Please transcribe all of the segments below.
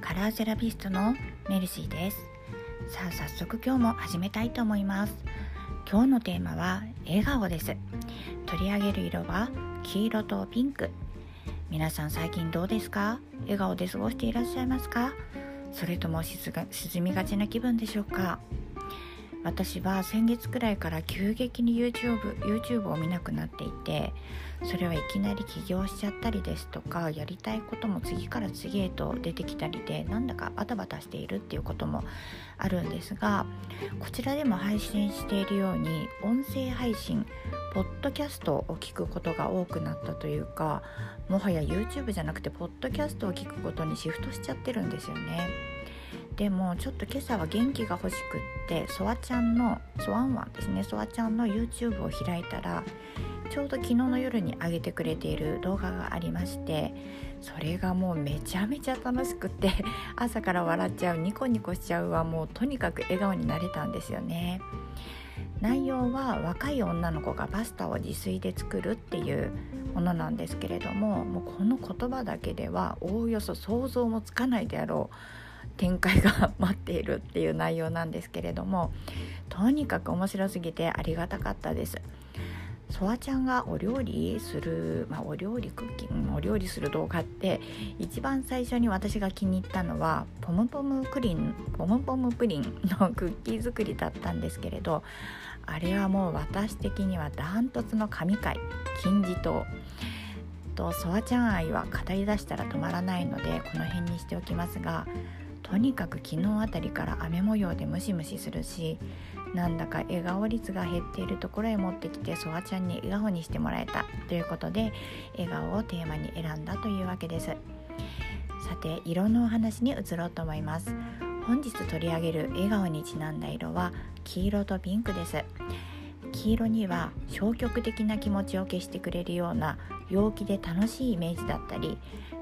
カラーセラピストのメルシーです。さあ早速今日も始めたいと思います。今日のテーマは笑顔です。取り上げる色は黄色とピンク。皆さん最近どうですか？笑顔で過ごしていらっしゃいますか？それとも沈みがちな気分でしょうか？私は先月くらいから急激に YouTube, YouTube を見なくなっていてそれはいきなり起業しちゃったりですとかやりたいことも次から次へと出てきたりでなんだかバタバタしているっていうこともあるんですがこちらでも配信しているように音声配信ポッドキャストを聞くことが多くなったというかもはや YouTube じゃなくてポッドキャストを聞くことにシフトしちゃってるんですよね。でもちょっと今朝は元気が欲しくってソワちゃんのソワンワンですね。ソワちゃんの YouTube を開いたらちょうど昨日の夜に上げてくれている動画がありましてそれがもうめちゃめちゃ楽しくって 朝から笑っちゃうニコニコしちゃうはもうとにかく笑顔になれたんですよね。内容は若い女の子がパスタを自炊で作るっていうものなんですけれどももうこの言葉だけではおおよそ想像もつかないであろう展開が待っているっていう内容なんですけれどもとにかく面白すぎてありがたかったです。ソワちゃんがお料理する、まあ、お料理クッキングお料理する動画って一番最初に私が気に入ったのはポムポムプリンポムポムプリンのクッキー作りだったんですけれどあれはもう私的にはダントツの神回金字塔とソワちゃん愛は語りだしたら止まらないのでこの辺にしておきますがとにかく昨日あたりから雨模様でムシムシするしなんだか笑顔率が減っているところへ持ってきてソワちゃんに笑顔にしてもらえたということで笑顔をテーマに選んだというわけです。さて色のお話に移ろうと思います。本日取り上げる笑顔にちなんだ色は黄色とピンクです。黄色には消極的な気持ちを消してくれるような陽気で楽しいイメージだったり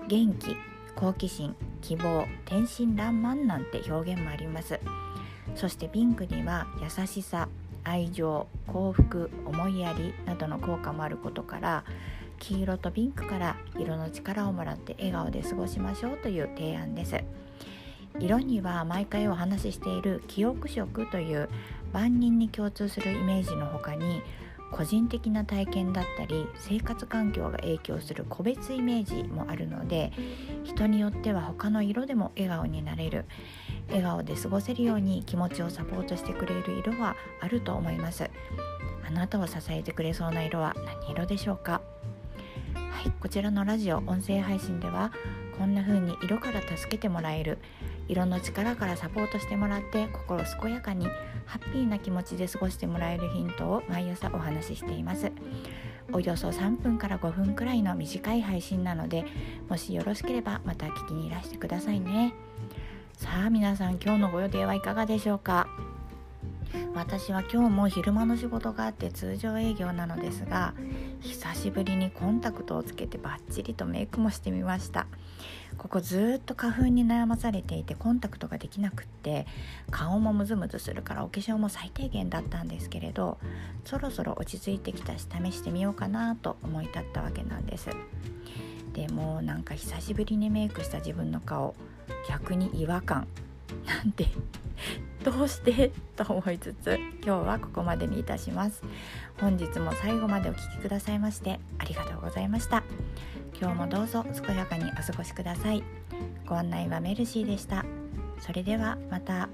元気好奇心希望天真爛漫なんて表現もあります。そしてピンクには優しさ愛情幸福思いやりなどの効果もあることから黄色とピンクから色の力をもらって笑顔で過ごしましょうという提案です。色には毎回お話ししている記憶色という万人に共通するイメージの他に個人的な体験だったり生活環境が影響する個別イメージもあるので人によっては他の色でも笑顔になれる笑顔で過ごせるように気持ちをサポートしてくれる色はあると思います。あなたを支えてくれそうな色は何色でしょうか？はいこちらのラジオ音声配信ではこんな風に色から助けてもらえる色の力からサポートしてもらって心健やかにハッピーな気持ちで過ごしてもらえるヒントを毎朝お話ししています。およそ3分から5分くらいの短い配信なのでもしよろしければまた聞きにいらしてくださいね。さあ皆さん今日のご予定はいかがでしょうか？私は今日も昼間の仕事があって通常営業なのですが久しぶりにコンタクトをつけてバッチリとメイクもしてみました。ここずっと花粉に悩まされていてコンタクトができなくって顔もムズムズするからお化粧も最低限だったんですけれどそろそろ落ち着いてきたし試してみようかなと思い立ったわけなんです。でもなんか久しぶりにメイクした自分の顔逆に違和感。なんてどうして？と思いつつ今日はここまでにいたします。本日も最後までお聴きくださいましてありがとうございました。今日もどうぞ健やかにお過ごしください。ご案内はメルシーでした。それではまた。